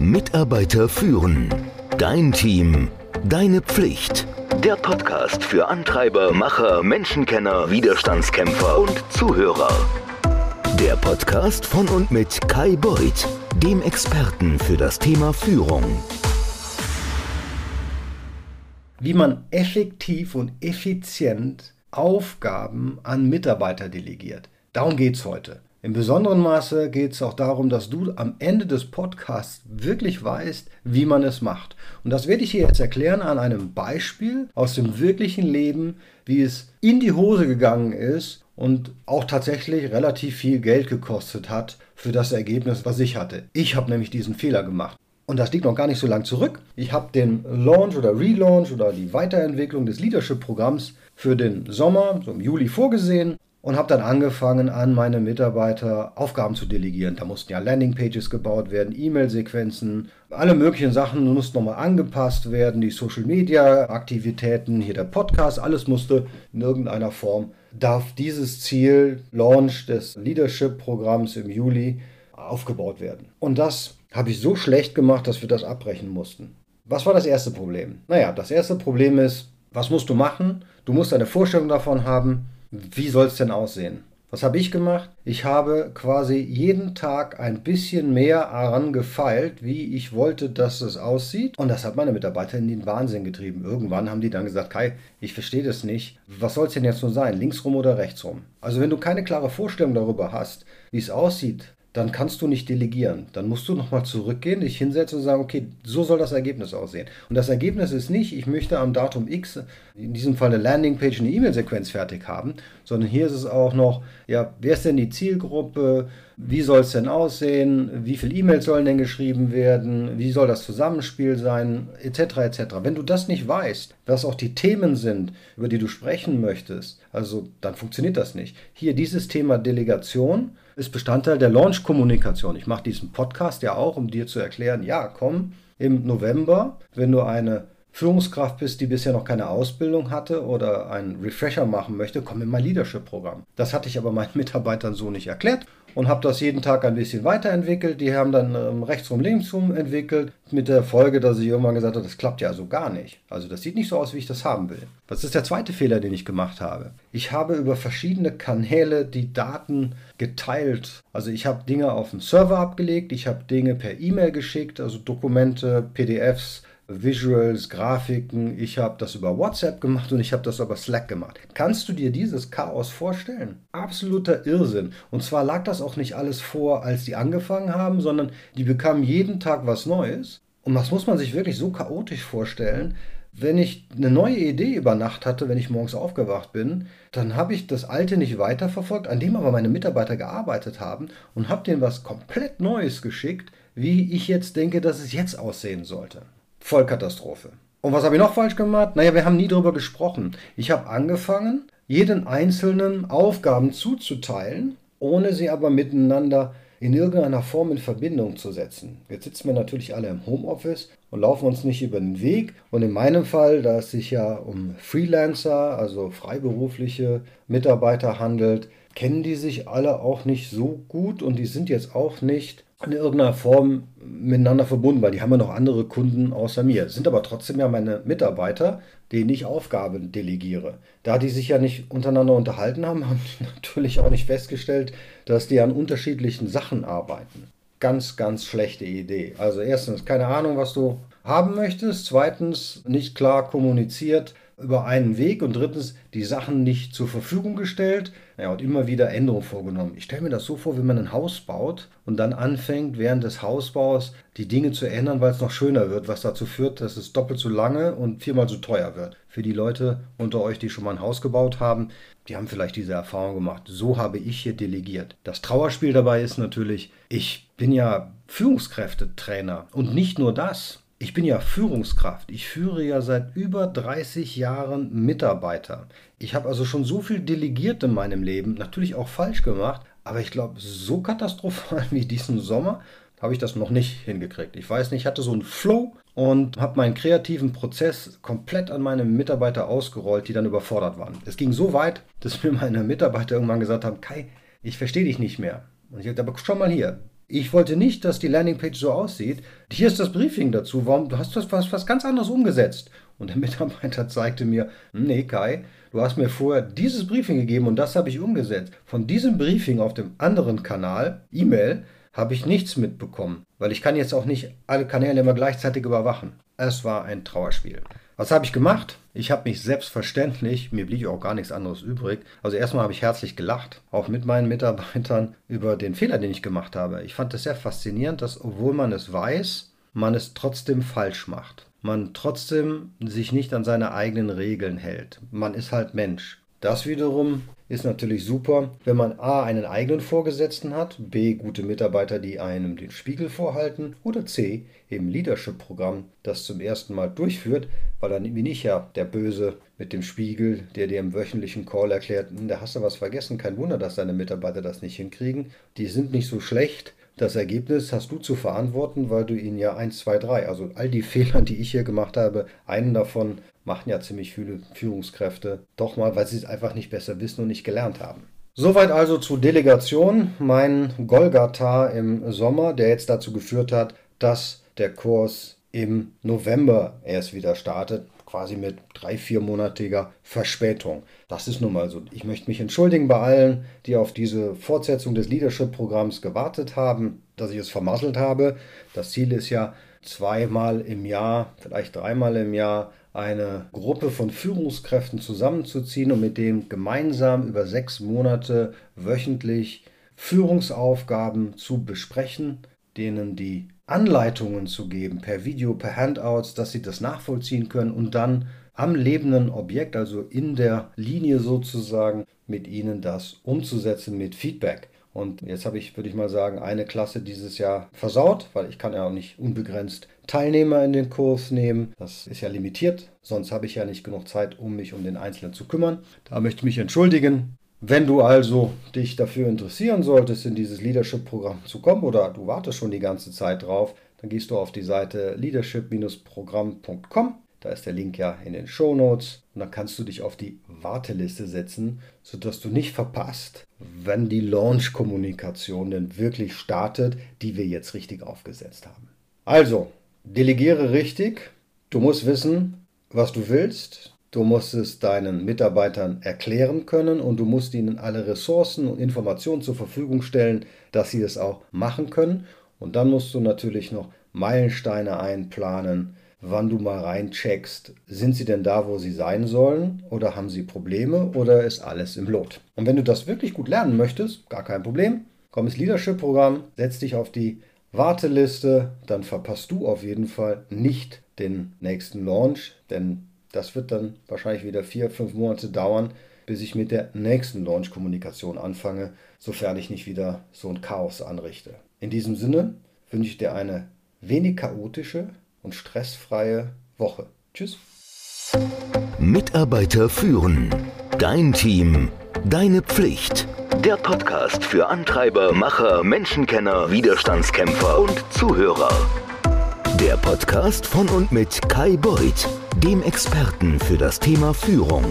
Mitarbeiter führen. Dein Team. Deine Pflicht. Der Podcast für Antreiber, Macher, Menschenkenner, Widerstandskämpfer und Zuhörer. Der Podcast von und mit Kai Beuth, dem Experten für das Thema Führung. Wie man effektiv und effizient Aufgaben an Mitarbeiter delegiert. Darum geht es heute. Im besonderen Maße geht es auch darum, dass du am Ende des Podcasts wirklich weißt, wie man es macht. Und das werde ich dir jetzt erklären an einem Beispiel aus dem wirklichen Leben, wie es in die Hose gegangen ist und auch tatsächlich relativ viel Geld gekostet hat für das Ergebnis, was ich hatte. Ich habe nämlich diesen Fehler gemacht. Und das liegt noch gar nicht so lang zurück. Ich habe den Launch oder Relaunch oder die Weiterentwicklung des Leadership-Programms für den Sommer, so im Juli vorgesehen und habe dann angefangen, an meine Mitarbeiter Aufgaben zu delegieren. Da mussten ja Landingpages gebaut werden, E-Mail-Sequenzen, alle möglichen Sachen mussten nochmal angepasst werden, die Social-Media-Aktivitäten, hier der Podcast, alles musste in irgendeiner Form, darf dieses Ziel, Launch des Leadership-Programms im Juli, aufgebaut werden. Und das habe ich so schlecht gemacht, dass wir das abbrechen mussten. Was war das erste Problem? Naja, das erste Problem ist, was musst du machen? Du musst eine Vorstellung davon haben, wie soll es denn aussehen? Was habe ich gemacht? Ich habe quasi jeden Tag ein bisschen mehr daran gefeilt, wie ich wollte, dass es aussieht. Und das hat meine Mitarbeiter in den Wahnsinn getrieben. Irgendwann haben die dann gesagt, Kai, ich verstehe das nicht. Was soll es denn jetzt nun sein? Linksrum oder rechtsrum? Also wenn du keine klare Vorstellung darüber hast, wie es aussieht, dann kannst du nicht delegieren. Dann musst du nochmal zurückgehen, dich hinsetzen und sagen, okay, so soll das Ergebnis aussehen. Und das Ergebnis ist nicht, ich möchte am Datum X, in diesem Fall eine Landingpage, eine E-Mail-Sequenz fertig haben, sondern hier ist es auch noch, ja, wer ist denn die Zielgruppe, wie soll es denn aussehen, wie viele E-Mails sollen denn geschrieben werden, wie soll das Zusammenspiel sein, etc. etc. Wenn du das nicht weißt, was auch die Themen sind, über die du sprechen möchtest, also dann funktioniert das nicht. Hier dieses Thema Delegation, ist Bestandteil der Launch-Kommunikation. Ich mache diesen Podcast ja auch, um dir zu erklären, ja, komm, im November, wenn du eine Führungskraft bist, die bisher noch keine Ausbildung hatte oder einen Refresher machen möchte, komm in mein Leadership-Programm. Das hatte ich aber meinen Mitarbeitern so nicht erklärt und habe das jeden Tag ein bisschen weiterentwickelt. Die haben dann ähm, rechtsrum, linksrum entwickelt, mit der Folge, dass ich irgendwann gesagt habe, das klappt ja so gar nicht. Also das sieht nicht so aus, wie ich das haben will. Was ist der zweite Fehler, den ich gemacht habe? Ich habe über verschiedene Kanäle die Daten geteilt. Also ich habe Dinge auf dem Server abgelegt, ich habe Dinge per E-Mail geschickt, also Dokumente, PDFs, Visuals, Grafiken. Ich habe das über WhatsApp gemacht und ich habe das über Slack gemacht. Kannst du dir dieses Chaos vorstellen? Absoluter Irrsinn. Und zwar lag das auch nicht alles vor, als die angefangen haben, sondern die bekamen jeden Tag was Neues. Und das muss man sich wirklich so chaotisch vorstellen. Wenn ich eine neue Idee über Nacht hatte, wenn ich morgens aufgewacht bin, dann habe ich das alte nicht weiterverfolgt, an dem aber meine Mitarbeiter gearbeitet haben und habe denen was komplett Neues geschickt, wie ich jetzt denke, dass es jetzt aussehen sollte. Vollkatastrophe. Und was habe ich noch falsch gemacht? Naja, wir haben nie darüber gesprochen. Ich habe angefangen, jeden einzelnen Aufgaben zuzuteilen, ohne sie aber miteinander in irgendeiner Form in Verbindung zu setzen. Jetzt sitzen wir natürlich alle im Homeoffice und laufen uns nicht über den Weg. Und in meinem Fall, da es sich ja um Freelancer, also freiberufliche Mitarbeiter handelt, kennen die sich alle auch nicht so gut und die sind jetzt auch nicht in irgendeiner Form miteinander verbunden, weil die haben ja noch andere Kunden außer mir. Sind aber trotzdem ja meine Mitarbeiter, denen ich Aufgaben delegiere. Da die sich ja nicht untereinander unterhalten haben, haben die natürlich auch nicht festgestellt, dass die an unterschiedlichen Sachen arbeiten. Ganz, ganz schlechte Idee. Also erstens keine Ahnung, was du haben möchtest. Zweitens nicht klar kommuniziert, über einen Weg und drittens die Sachen nicht zur Verfügung gestellt ja, und immer wieder Änderungen vorgenommen. Ich stelle mir das so vor, wenn man ein Haus baut und dann anfängt, während des Hausbaus die Dinge zu ändern, weil es noch schöner wird, was dazu führt, dass es doppelt so lange und viermal so teuer wird. Für die Leute unter euch, die schon mal ein Haus gebaut haben, die haben vielleicht diese Erfahrung gemacht. So habe ich hier delegiert. Das Trauerspiel dabei ist natürlich, ich bin ja Führungskräftetrainer und nicht nur das. Ich bin ja Führungskraft. Ich führe ja seit über 30 Jahren Mitarbeiter. Ich habe also schon so viel delegiert in meinem Leben, natürlich auch falsch gemacht, aber ich glaube, so katastrophal wie diesen Sommer habe ich das noch nicht hingekriegt. Ich weiß nicht, ich hatte so einen Flow und habe meinen kreativen Prozess komplett an meine Mitarbeiter ausgerollt, die dann überfordert waren. Es ging so weit, dass mir meine Mitarbeiter irgendwann gesagt haben, Kai, ich verstehe dich nicht mehr. Und ich sagte, aber schau mal hier, Ich wollte nicht, dass die Landingpage so aussieht. Hier ist das Briefing dazu. Warum? Du hast das was, was ganz anderes umgesetzt. Und der Mitarbeiter zeigte mir, nee, Kai, du hast mir vorher dieses Briefing gegeben und das habe ich umgesetzt. Von diesem Briefing auf dem anderen Kanal, E-Mail, habe ich nichts mitbekommen, weil ich kann jetzt auch nicht alle Kanäle immer gleichzeitig überwachen. Es war ein Trauerspiel. Was habe ich gemacht? Ich habe mich selbstverständlich, mir blieb auch gar nichts anderes übrig. Also erstmal habe ich herzlich gelacht, auch mit meinen Mitarbeitern, über den Fehler, den ich gemacht habe. Ich fand es sehr faszinierend, dass obwohl man es weiß, man es trotzdem falsch macht. Man trotzdem sich nicht an seine eigenen Regeln hält. Man ist halt Mensch. Das wiederum ist natürlich super, wenn man A einen eigenen Vorgesetzten hat, B gute Mitarbeiter, die einem den Spiegel vorhalten oder C eben Leadership-Programm, das zum ersten Mal durchführt, weil dann bin ich ja der Böse mit dem Spiegel, der dir im wöchentlichen Call erklärt, hm, da hast du was vergessen, kein Wunder, dass deine Mitarbeiter das nicht hinkriegen. Die sind nicht so schlecht, das Ergebnis hast du zu verantworten, weil du ihnen ja 1, 2, 3, also all die Fehler, die ich hier gemacht habe, einen davon machen ja ziemlich viele Führungskräfte doch mal, weil sie es einfach nicht besser wissen und nicht gelernt haben. Soweit also zu Delegation, mein Golgatha im Sommer, der jetzt dazu geführt hat, dass der Kurs im November erst wieder startet, quasi mit drei, viermonatiger Verspätung. Das ist nun mal so. Ich möchte mich entschuldigen bei allen, die auf diese Fortsetzung des Leadership-Programms gewartet haben, dass ich es vermasselt habe. Das Ziel ist ja, zweimal im Jahr, vielleicht dreimal im Jahr eine Gruppe von Führungskräften zusammenzuziehen und mit denen gemeinsam über sechs Monate wöchentlich Führungsaufgaben zu besprechen, denen die Anleitungen zu geben per Video, per Handouts, dass sie das nachvollziehen können und dann am lebenden Objekt, also in der Linie sozusagen, mit ihnen das umzusetzen mit Feedback. Und jetzt habe ich, würde ich mal sagen, eine Klasse dieses Jahr versaut, weil ich kann ja auch nicht unbegrenzt Teilnehmer in den Kurs nehmen. Das ist ja limitiert, sonst habe ich ja nicht genug Zeit, um mich um den Einzelnen zu kümmern. Da möchte ich mich entschuldigen. Wenn du also dich dafür interessieren solltest, in dieses Leadership-Programm zu kommen oder du wartest schon die ganze Zeit drauf, dann gehst du auf die Seite leadership-programm.com. Da ist der Link ja in den Show Notes und kannst du dich auf die Warteliste setzen, sodass du nicht verpasst, wenn die Launch-Kommunikation denn wirklich startet, die wir jetzt richtig aufgesetzt haben. Also, delegiere richtig. Du musst wissen, was du willst. Du musst es deinen Mitarbeitern erklären können und du musst ihnen alle Ressourcen und Informationen zur Verfügung stellen, dass sie es auch machen können. Und dann musst du natürlich noch Meilensteine einplanen, wann du mal reincheckst, sind sie denn da, wo sie sein sollen oder haben sie Probleme oder ist alles im Lot. Und wenn du das wirklich gut lernen möchtest, gar kein Problem, komm ins Leadership-Programm, setz dich auf die Warteliste, dann verpasst du auf jeden Fall nicht den nächsten Launch, denn das wird dann wahrscheinlich wieder vier, fünf Monate dauern, bis ich mit der nächsten Launch-Kommunikation anfange, sofern ich nicht wieder so ein Chaos anrichte. In diesem Sinne wünsche ich dir eine wenig chaotische und stressfreie Woche. Tschüss. Mitarbeiter führen. Dein Team. Deine Pflicht. Der Podcast für Antreiber, Macher, Menschenkenner, Widerstandskämpfer und Zuhörer. Der Podcast von und mit Kai Beuth dem Experten für das Thema Führung.